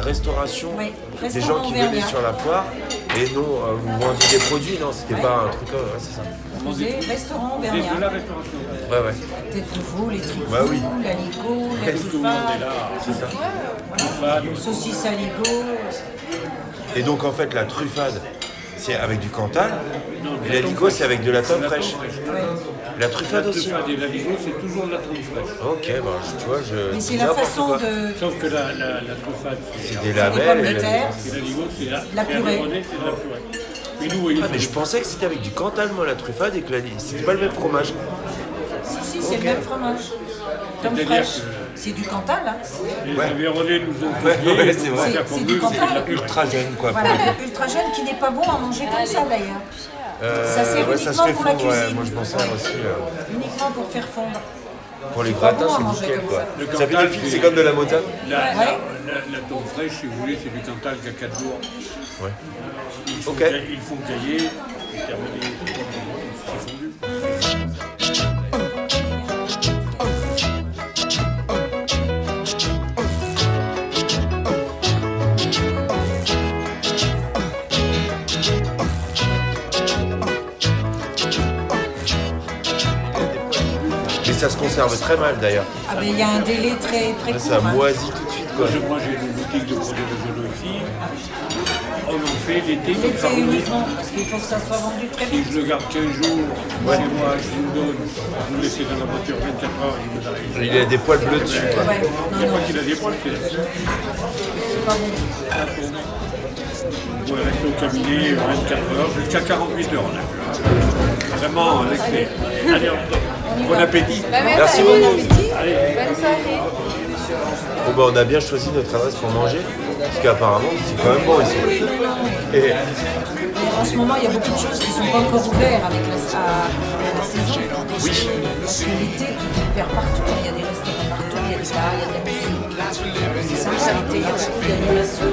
restauration Oui, des gens qui venaient auvergnat. sur la foire et non, euh, vous vendiez des produits, non, c'était Ouais. pas un truc, euh, ouais, c'est ça. On faisait restaurant C'est de la auvergnat. restauration. Ouais, ouais. Tête de veau, les tricots, Bah oui. l'aligot, la Tout le monde est truffade, là. C'est ça. Truffade. saucisse aligot. Et donc en fait, la truffade, c'est avec du cantal, et l'aligot, c'est avec de la la fraîche. La La truffade aussi. truffade et l'aligot, c'est toujours de la truffe fraîche. Ok, bah, je- tu vois, je. Mais c'est la n'importe façon quoi. de. Sauf que la, la, la truffade, c'est Des des labels pommes et de la- terre. et l'aligot, c'est la, La c'est purée. anémoné, c'est de la purée. Mais nous, oui, Ah, mais je pensais que c'était avec du cantal, moi, la truffade, et que la... c'était pas le même fromage. Si, si, c'est le même fromage. Comme C'est-à-dire fraîche. que- C'est du cantal, hein. les Ouais. Aveyronais nous ont Ouais, ouais, c'est vrai. C'est- du la cantal. Ultra jeune, quoi. Voilà, ultra jeune qui n'est pas bon à manger comme ça d'ailleurs. Euh, Ça sert ça uniquement fait pour la fondre, ouais, cuisine. moi je Ouais. aussi. euh, Uniquement pour faire fondre. pour les gratins, c'est manger nickel, comme quoi. ça. Le Ça fait cantal, des fils, c'est- comme de la mota. La, Ouais. la, la, la tome fraîche, si vous voulez, c'est du cantal qui a 4 jours. Ouais. Ils font, Ok. ca- ils font cailler, et ça se conserve très mal d'ailleurs. Ah il y a un délai très très Ça court. hein. moisit tout de suite, quoi. Moi, j'ai une boutique de produits ici. On en fait l'été, ça, uniquement parce qu'il faut que ça soit vendu très Si je le garde 15 jours, chez moi, je vous le donne, vous le laissez dans la voiture 24 heures, il. Il a des poils bleus dessus, quoi. Ouais, Il non, n'y a non, pas qu'il a des poils, c'est pas bon. Vous pouvez rester au cabinet 24 heures, jusqu'à 48 heures. vu, hein. Vraiment, avec les... Allez, on- bon appétit. Merci Bon beaucoup. appétit. Bonne soirée. Bon, bah, on a bien choisi notre adresse pour manger. Parce qu'apparemment, c'est quand même bon ici. Et en ce moment, il y a beaucoup de choses qui ne sont pas encore ouvertes avec la, à, à la saison. Oui. Tout est ouvert partout. Il y a des restaurants partout, il y a des bars, il y a de la musique. C'est sympa l'été, il y a beaucoup d'animations.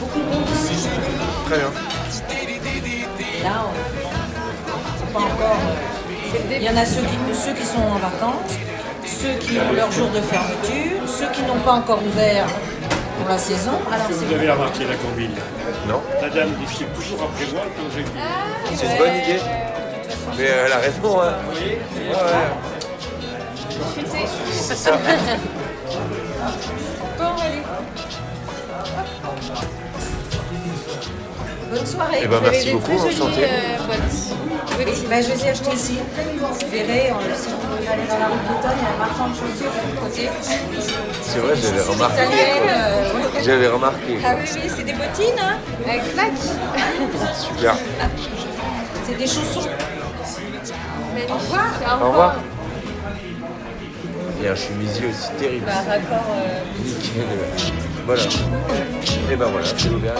Beaucoup de monde ici. très bien. Là, on c'est pas encore. Euh, Il y en a ceux qui, ceux qui sont en vacances, ceux qui ont leur jour de fermeture, ceux qui n'ont pas encore ouvert pour la saison. Alors Est-ce que vous avez remarqué la combine? Non La dame discute toujours après moi quand j'ai C'est une bonne idée. Mais elle a raison, hein. Ouais, ouais. C'est ça. bonne soirée. Eh ben, Vous avez merci des beaucoup, très jolies enchanté. euh. Oui, ben, je les ai achetés ici. Vous verrez, on- si vous allez dans la rue Bretonne, il y a un marchand de chaussures sur le côté. C'est vrai, j'avais remarqué. euh. J'avais remarqué. Ah oui, oui, c'est des bottines, hein. Avec plaque. Super. C'est des chaussons. Au revoir. Au revoir. Il y a un chemisier aussi terrible. Bah, raccord. euh, Nickel. Voilà. Et ben voilà, c'est ouvert.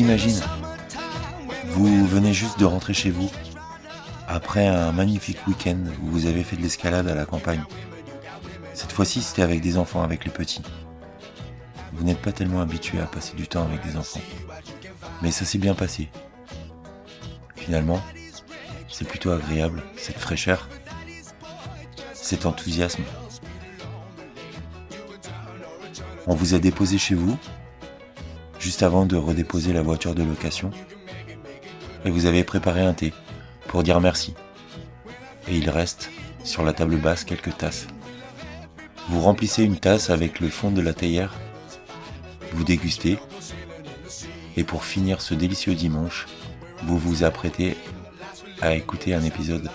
Imagine. Vous venez juste de rentrer chez vous après un magnifique week-end où vous avez fait de l'escalade à la campagne. Cette fois-ci, c'était avec des enfants, avec les petits. Vous n'êtes pas tellement habitué à passer du temps avec des enfants. Mais ça s'est bien passé. Finalement, c'est plutôt agréable, cette fraîcheur, cet enthousiasme. On vous a déposé chez vous, juste avant de redéposer la voiture de location, et vous avez préparé un thé pour dire merci. Et il reste sur la table basse quelques tasses. Vous remplissez une tasse avec le fond de la théière, vous dégustez, et pour finir ce délicieux dimanche, vous vous apprêtez à écouter un épisode.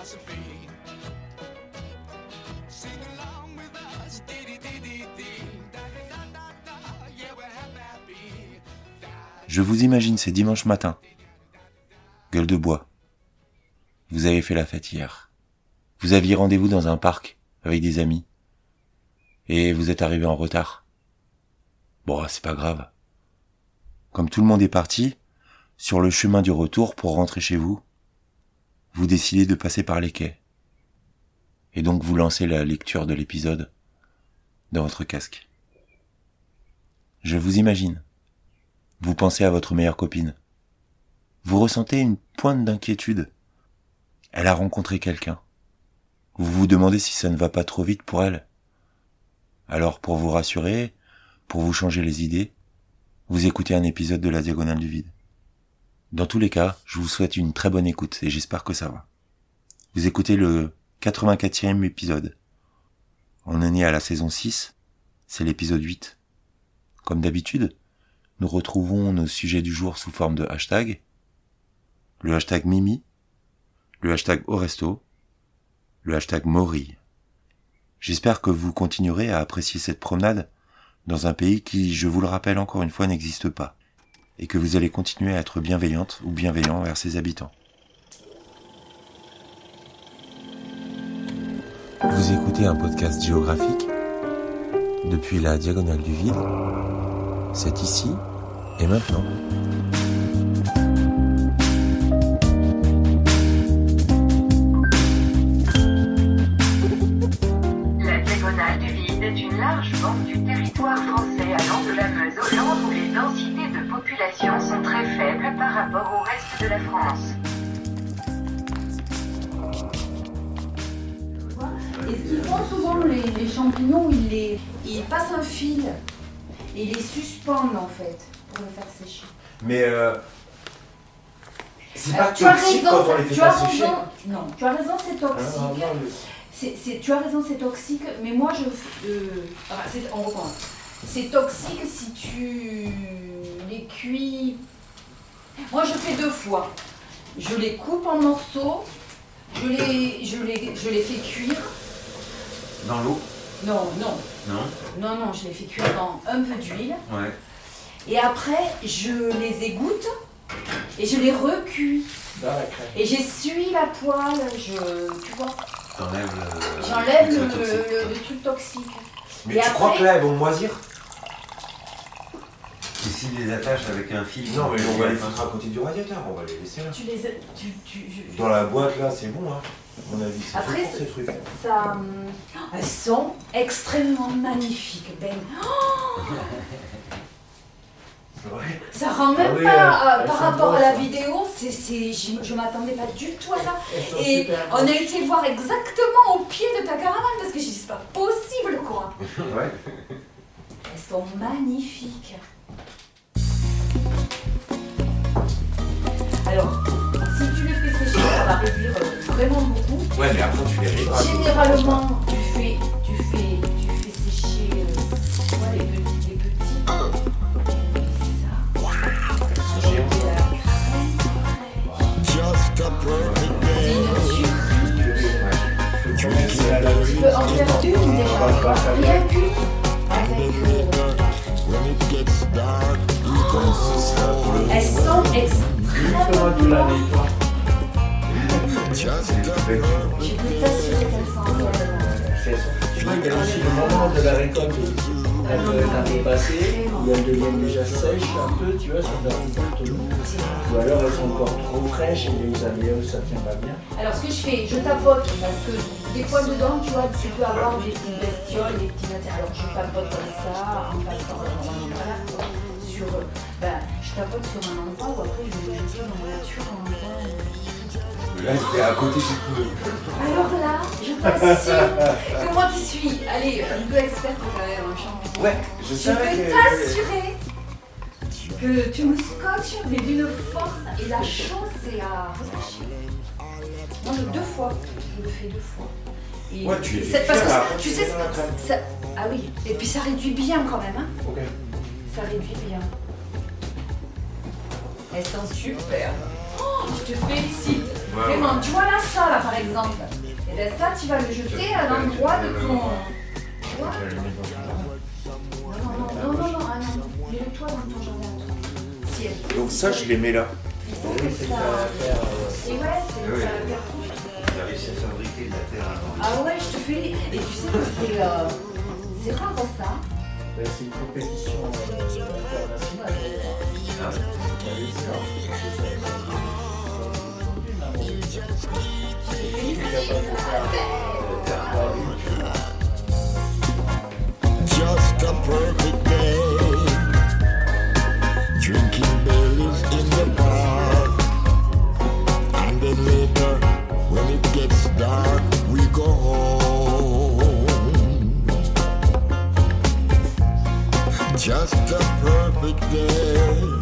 Je vous imagine ces dimanches matins. Gueule de bois. Vous avez fait la fête hier. Vous aviez rendez-vous dans un parc avec des amis. Et vous êtes arrivé en retard. Bon, c'est pas grave. Comme tout le monde est parti, sur le chemin du retour pour rentrer chez vous, vous décidez de passer par les quais. Et donc vous lancez la lecture de l'épisode dans votre casque. Je vous imagine. Vous pensez à votre meilleure copine. Vous ressentez une pointe d'inquiétude. Elle a rencontré quelqu'un. Vous vous demandez si ça ne va pas trop vite pour elle. Alors, pour vous rassurer, pour vous changer les idées, vous écoutez un épisode de la Diagonale du Vide. Dans tous les cas, je vous souhaite une très bonne écoute et j'espère que ça va. Vous écoutez le 84e épisode. On en est à la saison 6, c'est l'épisode 8. Comme d'habitude, nous retrouvons nos sujets du jour sous forme de hashtag. Le hashtag Mimi, le hashtag Oresto, le hashtag Mori. J'espère que vous continuerez à apprécier cette promenade dans un pays qui, je vous le rappelle encore une fois, n'existe pas, et que vous allez continuer à être bienveillante ou bienveillant vers ses habitants. Vous écoutez un podcast géographique depuis la diagonale du vide. C'est ici et maintenant. La diagonale du vide est une large bande du territoire français allant de la Meuse au Land où les densités de population sont très faibles par rapport au reste de la France. Et ce qu'ils font souvent, les, les champignons, ils, les, ils passent un fil? Et les suspendent en fait pour les faire sécher. Mais euh, c'est Alors, pas tu as toxique raison, quand on les fait tu pas as sécher. raison. Non, tu as raison, c'est Hein, toxique. le- C'est- c'est- tu as raison, c'est toxique, mais moi je. euh, on recommence. C'est toxique si tu les cuis. Moi je fais deux fois. Je les coupe en morceaux, je les, je les, je les fais cuire. Dans l'eau Non, non, Non non, non, je les fais cuire dans un peu d'huile. Ouais. Et après, je les égoutte et je les recuis. Et j'essuie la poêle, je, tu vois, T'enlèves le... j'enlève le, le truc toxique, le- quoi. le truc toxique. Mais Et tu crois que là, elles vont moisir Et s'il les attache avec un fil Non, mais on va les foutre à côté du radiateur, on va les laisser là. Tu les, tu, tu, je- Dans la boîte là, c'est bon, hein. À mon avis, c'est Après, fait pour ces c'est- trucs. ça, hum, elles sont extrêmement magnifiques, Ben. Oh, ça rend même Ah oui, pas, euh, par rapport beaux, à la ça. vidéo, c'est, c'est, j'y- je m'attendais pas du tout à ça. Et on a été voir exactement au pied de ta caravane parce que j'ai dit c'est pas possible quoi. Ouais. Elles sont magnifiques. Alors, si tu les fais sécher, ça va réduire euh, vraiment beaucoup. Ouais, mais après, tu les. Généralement, tu fais, tu fais, tu fais sécher euh, tu vois, les petits, les petits. Just a perfect day. Tu peux en faire une déjà, rien qu'une. Avec, euh, so elles sont extrêmement. Aussi le moment de la récolte. Elle un peu passée, où elles deviennent déjà sèches un peu, tu vois, sur leur récolte. Ou alors elles sont encore trop fraîches et les aléas, ça tient pas bien. Alors ce que je fais, je tapote parce que des fois dedans, tu vois, tu peux avoir des petites bestioles, des petits. Alors je tapote comme ça, en passant voilà, sur, ben, je tapote sur un endroit où après je jeter dans la nature en endroit. C'était à côté du. Alors là, je t'assure que moi qui suis, allez, un peu experte quand même en champignon, Ouais, je je savais peux que. t'assurer que tu me scotches, mais d'une force, et la chose c'est à relâcher. Moi, je- deux fois, je le fais deux fois. Et Ouais, tu fais parce que tu tu sais, ça, ah oui, et puis ça réduit bien quand même, hein. Ok. Ça réduit bien. Elles sont super. Oh, je te félicite. Ouais, Vraiment, tu vois là, ça là par exemple. Et bien ça, tu vas le jeter à l'endroit de ton. Tu vois une- Non, non, non, non, non, ah non. Mets-le toi dans ton jardin Donc ça, je les mets là. Oui, c'est ça euh, Et ouais, c'est Oui. ça. Il a réussi à fabriquer de la terre avant. Ah ouais, je te fais. Et tu sais que c'est. euh, c'est rare ça. ben, c'est une compétition euh, internationale. Ah. Il Just a perfect day. Drinking Baileys in the park. And then later, when it gets dark, we go home. Just a perfect day.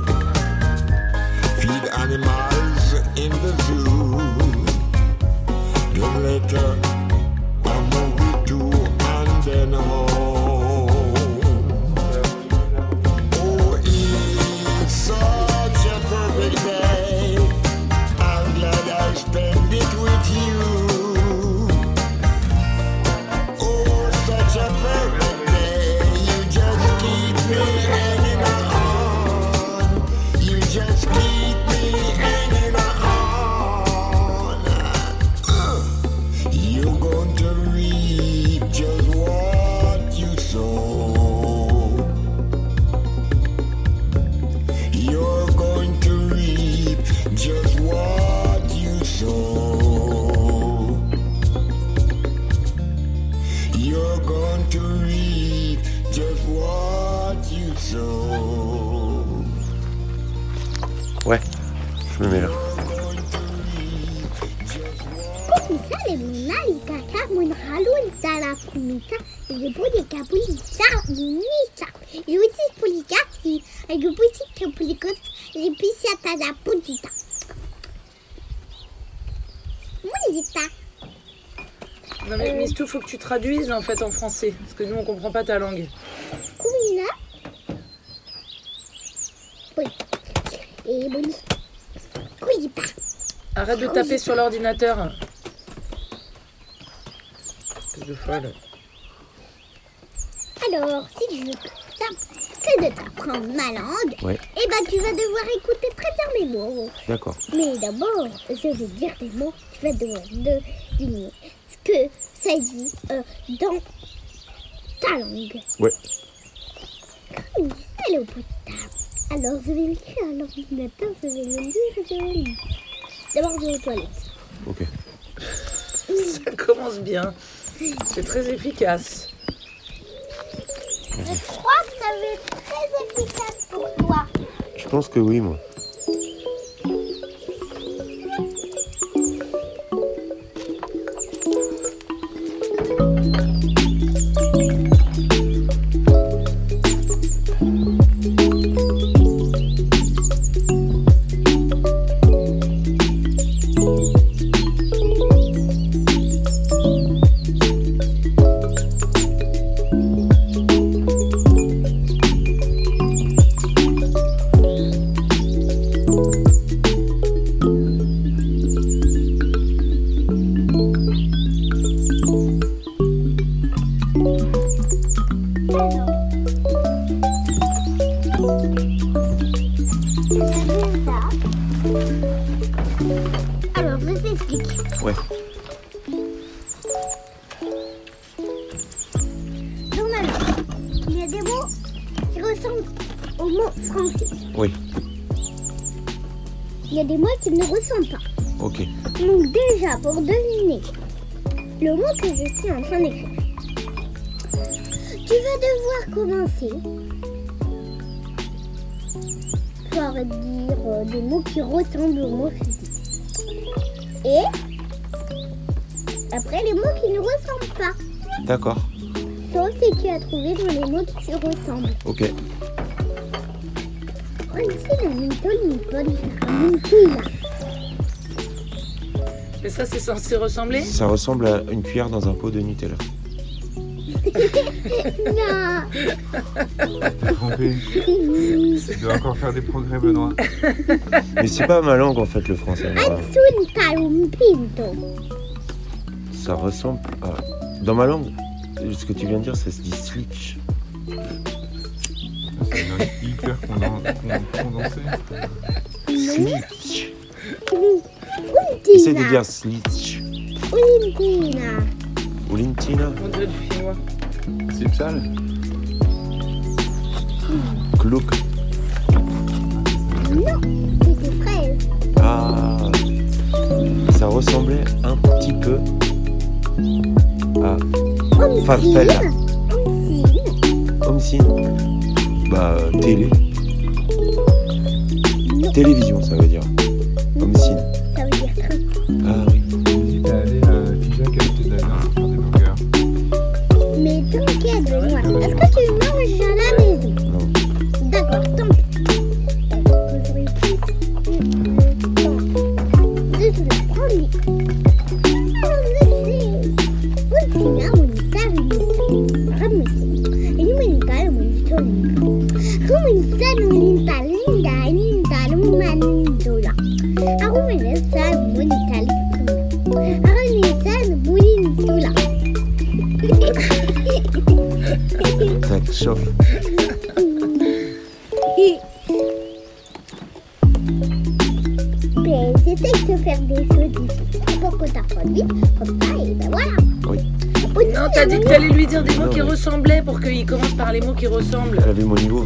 Non mais Mistou, faut que tu traduises en fait en français, parce que nous on comprend pas ta langue. Kumina Oui Et boni Kuipa Arrête de taper sur l'ordinateur. Espèce de folle. Alors, si je veux que de t'apprendre ma langue, Ouais. eh ben tu vas devoir écouter très bien mes mots. D'accord. Mais d'abord, je vais dire des mots, tu vas devoir deviner que ça dit euh, dans ta langue. Ouais. Comme bout de table. Alors, je vais l'écrire à l'ordinateur, je vais le lire, je vais le lire. D'abord, je vais aux toilettes. Ok. Ça commence bien. C'est très efficace. Je crois que ça va être très efficace pour toi. Je pense que oui, moi. うん。Suis en train d'écrire, tu vas devoir commencer par dire euh, des mots qui ressemblent aux mots dis. Et après, les mots qui ne ressemblent pas. D'accord. Sauf si tu as trouvé dans les mots qui se ressemblent. Ok. Ici, la mentole, mentole, Mais ça, c'est censé ressembler Ça ressemble à une cuillère dans un pot de Nutella. Non. Tu dois encore faire des progrès, Benoît. Mais c'est pas ma langue en fait, le français. Ça ressemble à. Dans ma langue, ce que tu viens de dire, ça se dit switch. C'est hyper conden- con- condensée. Switch. Essaye de dire switch. Untina. Olintina. On dirait du finnois. C'est sale Clouk. Non, c'était fraise. Ah. Ça ressemblait un petit peu à Farfella. Omsine. Omsine. Bah, télé. Télévision, ça veut dire. Ça chauffe. Mais j'essaie de faire des choses difficiles pour que t'apprennes vite, comme ça, et ben voilà. Oui. Non, t'as dit que t'allais lui dire des mots Non, qui mais- ressemblaient pour qu'il commence par les mots qui ressemblent. Elle avait mon niveau.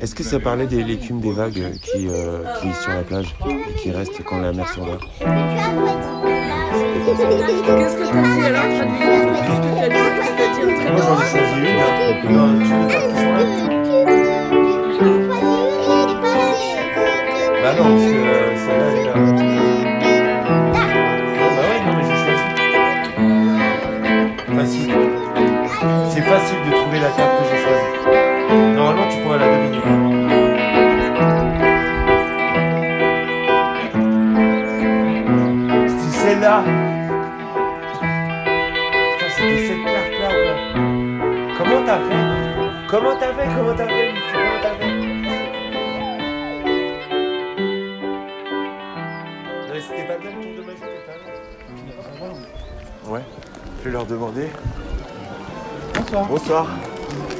Est-ce que ça parlait des l'écume des vagues qui, euh, qui sur la plage et qui restent quand la mer s'en va Qu'est-ce que t'as dit alors traduis Qu'est-ce que t'as dit Qu'est-ce que t'as dit en Moi j'en ai choisi une. Bah non, parce que euh, celle-là là. Bah. Facile. C'est facile de trouver la carte que j'ai choisie. Normalement tu pourrais la deviner. Celle-là. Putain, c'était cette carte-là, quoi. Comment t'as fait? Comment t'as fait? Comment t'as fait? Mais c'était pas le tour de magie tout à l'heure Ouais, je vais leur demander. Bonsoir. Bonsoir.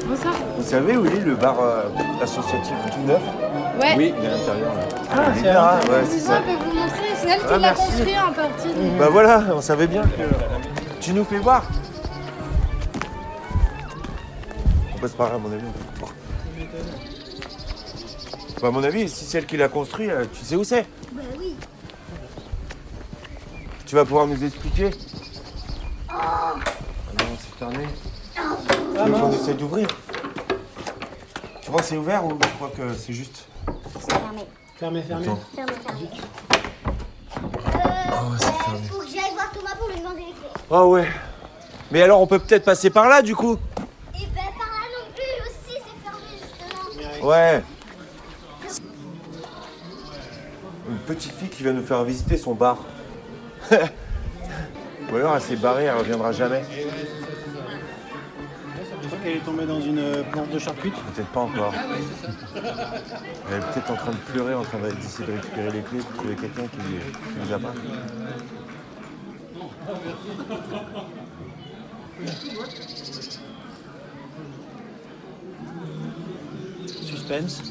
Bonsoir. Vous savez où il est le bar euh, associatif tout neuf Ouais. Oui, il est à l'intérieur là. Ah, c'est là, ouais, c'est ça. je peux vous montrer, c'est elle qui Ah, l'a construit en partie. Bah voilà, on savait bien que. Tu nous fais voir On peut se parler à mon avis. Bah, à mon avis, si c'est elle qui l'a construit, euh, tu sais où c'est Bah oui. Tu vas pouvoir nous expliquer Ah non, c'est fermé. Tu veux qu'on essaie d'ouvrir Tu crois que c'est ouvert ou tu crois que c'est juste. C'est fermé. Fermé, fermé. Attends. Fermé, fermé. Oh, c'est fermé. Faut que j'aille voir Thomas pour lui demander les clés. Oh ouais. Mais alors on peut peut-être passer par là du coup Et ben par là non plus aussi, c'est fermé justement. Ouais. Une petite fille qui vient nous faire visiter son bar. Ou alors elle s'est barrée, elle reviendra jamais. Je crois qu'elle est tombée dans une euh, planche de charcute. Peut-être pas encore. Elle est peut-être en train de pleurer, en train d'essayer de récupérer les clés pour trouver quelqu'un qui qui les a pas. Suspense.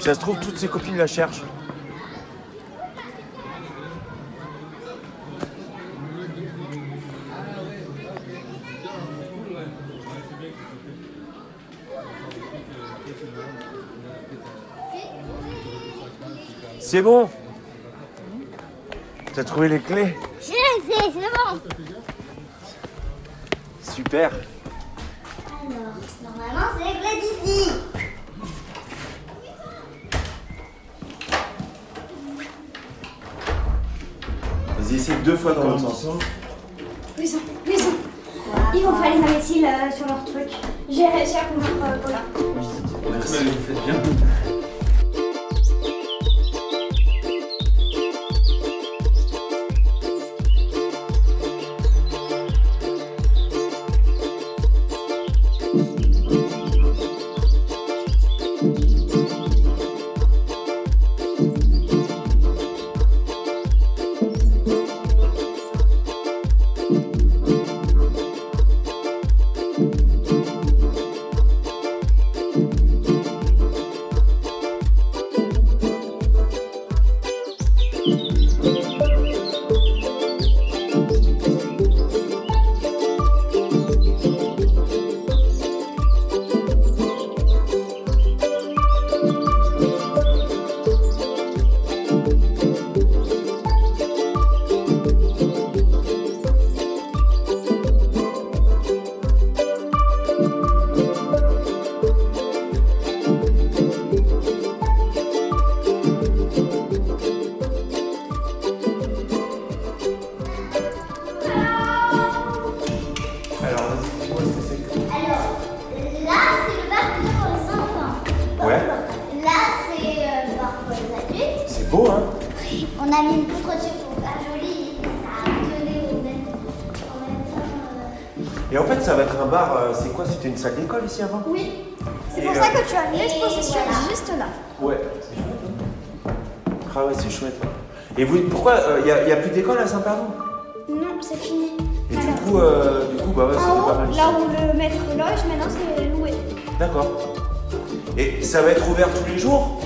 Si ça se trouve, toutes ses copines la cherchent. C'est bon T'as trouvé les clés Je les ai, c'est bon. Super Alors, normalement c'est les clés d'ici. Vas-y, essaye deux fois dans l'autre sens. Maison, maison. Ils vont faire les imbéciles euh, sur leur truc. J'ai réussi à convaincre euh, Paula. Merci, vous faites bien. Pourquoi il n'y a, y a plus d'école à Saint-Perdon Non, c'est fini. Et du coup, euh, du coup, bah ouais, c'était pas mal. là où le maître loge, maintenant c'est loué. D'accord. Et ça va être ouvert tous les jours?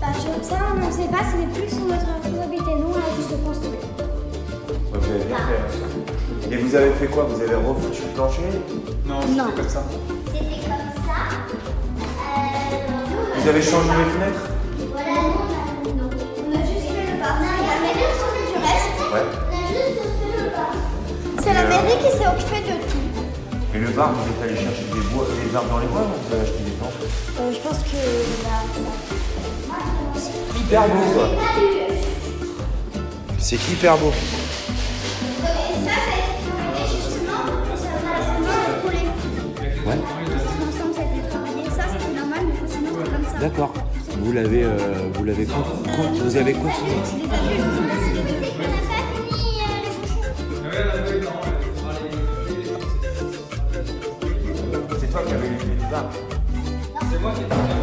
Bah, je, ça, on ne sait pas, c'est plus sous notre responsabilité. Nous, on a juste construit. Ouais, Vous avez bien fait. Et vous avez fait quoi? Vous avez refoutu le plancher? Non, Non. c'était comme ça. C'était comme ça. Euh, Vous avez changé les fenêtres? Ouais. C'est la mairie qui s'est occupée de tout. Et le bar, vous êtes allé chercher des, bois, des arbres dans les bois ou vous avez acheté des planches Euh, je pense que là, Hyper beau quoi. C'est hyper beau. ça, c'est justement, coller. Ouais. C'est. D'accord. Vous l'avez, euh, vous l'avez, vous avez continué. Les clés du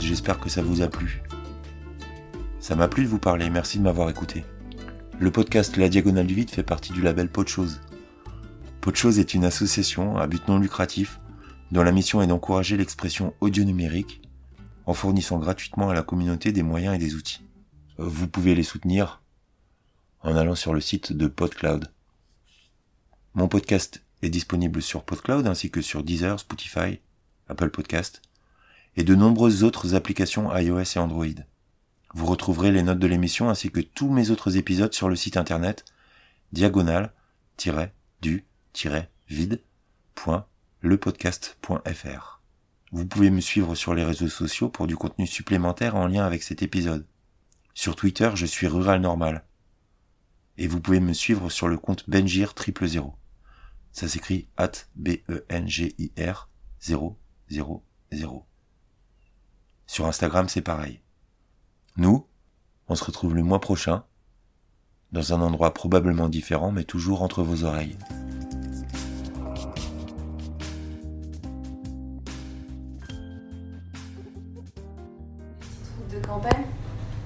j'espère que ça vous a plu. Ça m'a plu de vous parler, merci de m'avoir écouté. Le podcast La Diagonale du Vide fait partie du label Pot de est une association à but non lucratif dont la mission est d'encourager l'expression audio numérique en fournissant gratuitement à la communauté des moyens et des outils. Vous pouvez les soutenir en allant sur le site de PodCloud. Mon podcast est disponible sur PodCloud ainsi que sur Deezer, Spotify, Apple Podcast et de nombreuses autres applications iOS et Android. Vous retrouverez les notes de l'émission ainsi que tous mes autres épisodes sur le site internet diagonal-du-vide.lepodcast.fr. Vous pouvez me suivre sur les réseaux sociaux pour du contenu supplémentaire en lien avec cet épisode. Sur Twitter, je suis Rural Normal. Et vous pouvez me suivre sur le compte Benjir 000. Ça s'écrit at B-E-N-G-I-R 000. Sur Instagram, c'est pareil. Nous, on se retrouve le mois prochain, dans un endroit probablement différent, mais toujours entre vos oreilles. de campagne.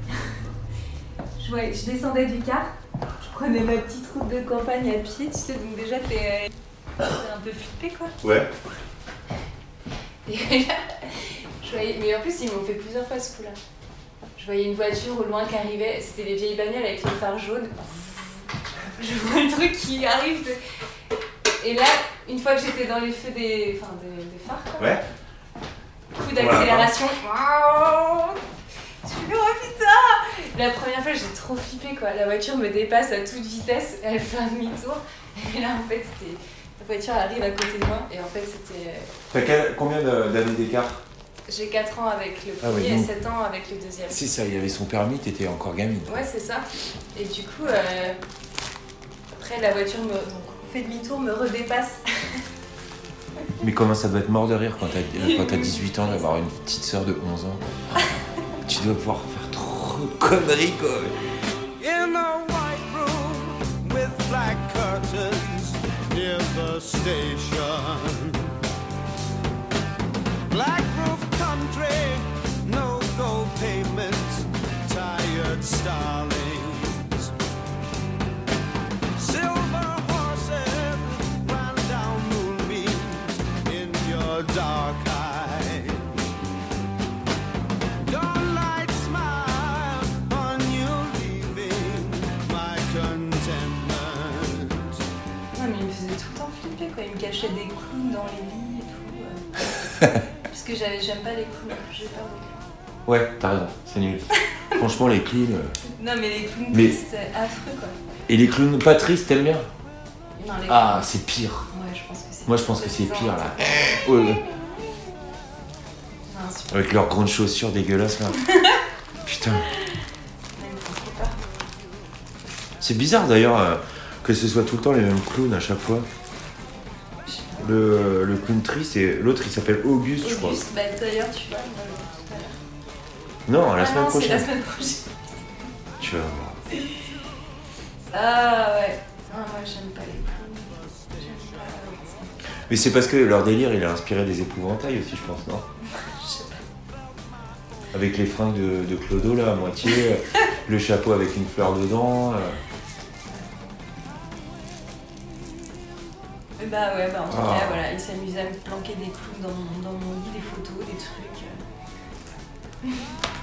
je, voyais- je descendais du car, je prenais ma petite route de campagne à pied, tu sais, donc déjà t'es t'es un peu flippé quoi. Ouais. Et là, je voyais, mais en plus, ils m'ont fait plusieurs fois ce coup-là. Je voyais une voiture au loin qui arrivait, c'était les vieilles bagnoles avec les phares jaunes. Je vois le truc qui arrive. de- Et là, une fois que j'étais dans les feux des, enfin, des, des phares, quoi, Ouais. coup d'accélération. Je suis oh putain La première fois, j'ai trop flippé quoi. La voiture me dépasse à toute vitesse, elle fait un demi-tour. Et là, en fait, c'était. La voiture arrive à côté de moi, et en fait, c'était. T'as quel- combien d'années d'écart? J'ai 4 ans avec le Ah premier donc- et 7 ans avec le deuxième. C'est ça, il avait son permis, t'étais encore gamine. Ouais, c'est ça. Et du coup, euh, après, la voiture me donc, fait demi-tour, me redépasse. Mais comment ça doit être mort de rire quand t'as quand t'as 18 ans d'avoir une petite sœur de 11 ans? Tu dois pouvoir faire trop de conneries quoi. In a white room with black curtains near the station. Black Il me cachait des clowns dans les lits et tout. euh. Parce que j'avais- j'aime pas les clowns, j'ai peur des clowns. Ouais, t'as raison, c'est nul. Franchement, les clowns. euh, Non, mais les clowns Mais- tristes, c'est affreux quoi. Et les clowns pas tristes, t'aimes bien Non, les Ah, c'est pire. Ouais, je pense que c'est Moi, je pense que c'est pire là. Ouais, ouais. Non, super. Avec leurs grandes chaussures dégueulasses là. Putain. C'est bizarre d'ailleurs euh, que ce soit tout le temps les mêmes clowns à chaque fois. Le, le clown triste et l'autre il s'appelle Auguste, je crois. Auguste, bah d'ailleurs, tu vois, Non, la Ah semaine non, c'est prochaine. la semaine prochaine. Tu vas voir. Ah ouais. Ah, moi, j'aime pas les pas. Mais c'est parce que leur délire il a inspiré des épouvantails aussi, je pense, non? Je sais pas. Avec les fringues de, de Clodo là, à moitié, euh, le chapeau avec une fleur dedans. euh. Bah ouais, bah en tout Ah. cas, voilà, il s'amusait à me planquer des dans mon, dans mon lit, des photos, des trucs.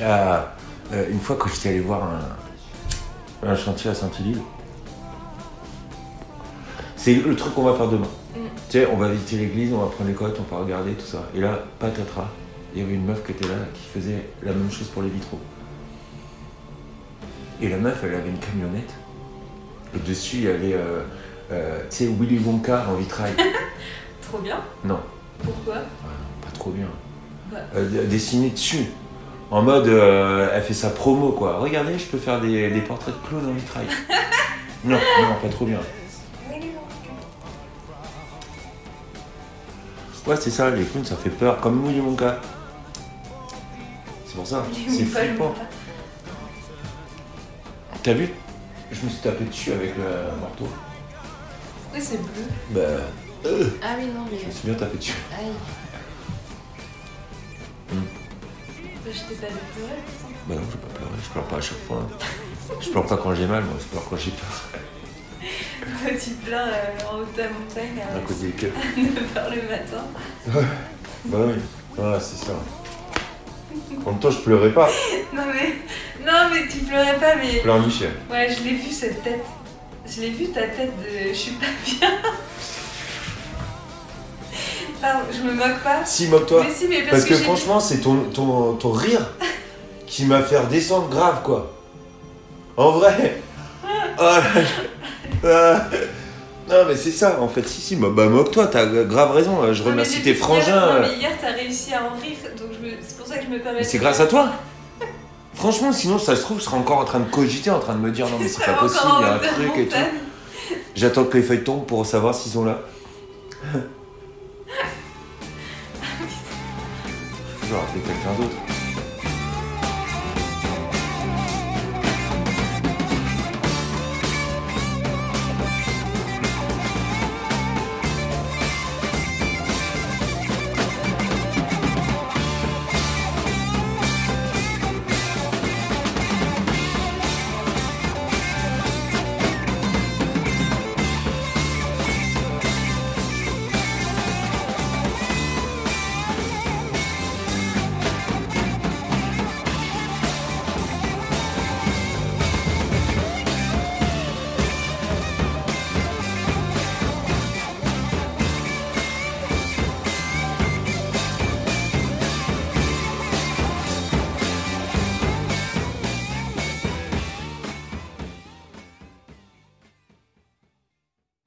euh. Ah, euh, une fois quand j'étais allé voir un, un chantier à Saint-Élie, c'est le truc qu'on va faire demain. Mm. Tu sais, on va visiter l'église, on va prendre les cotes, on va regarder tout ça. Et là, patatras, il y avait une meuf qui était là qui faisait la même chose pour les vitraux. Et la meuf, elle avait une camionnette. Et dessus, il y avait, euh, euh, tu sais, Willy Wonka en vitrail. Trop bien. non, Pourquoi? Pas trop bien. Bah, Euh, dessiné dessus. En mode, euh, elle fait sa promo quoi. Regardez, je peux faire des, des portraits de clowns en vitrail. non, non, pas trop bien. Ouais, c'est ça, les clowns ça fait peur, comme Willy Wonka. C'est pour ça, c'est flippant. T'as vu? Je me suis tapé dessus avec le marteau. Pourquoi c'est bleu Bah, euh, Ah oui, non, mais. je me suis bien tapé dessus. Aïe. Je t'ai pas vu pleurer, pourtant. Bah non, je vais pas pleurer, je pleure pas à chaque fois. Je pleure pas quand j'ai mal, moi, je pleure quand j'ai peur. Toi, tu pleures euh, en haut de ta montagne à À cause des queues. 9h le matin. Bah oui, ouais, c'est ça. En même temps, je pleurais pas. Non, mais. Non, mais tu pleurais pas, mais. Pleure Michel. Ouais, je l'ai vu cette tête. Je l'ai vu ta tête de. Je suis pas bien. Pardon, je me moque pas. Si, moque-toi. Mais si, mais parce, Parce que franchement, c'est ton, ton, ton rire qui m'a fait redescendre grave, quoi. En vrai. Oh là là. Ah. Non, mais c'est ça, en fait. Si, si, bah, bah, moque-toi, t'as grave raison. Je Non, mais remercie tes frangins. Non, euh. mais hier, t'as réussi à en rire, donc je me- c'est pour ça que je me permets. Mais c'est grâce à toi. Franchement, sinon, ça se trouve, je serais encore en train de cogiter, en train de me dire non, mais c'est pas possible, il y a un truc et tout. J'attends que les feuilles tombent pour savoir s'ils sont là. Je vais rappeler quelqu'un d'autre.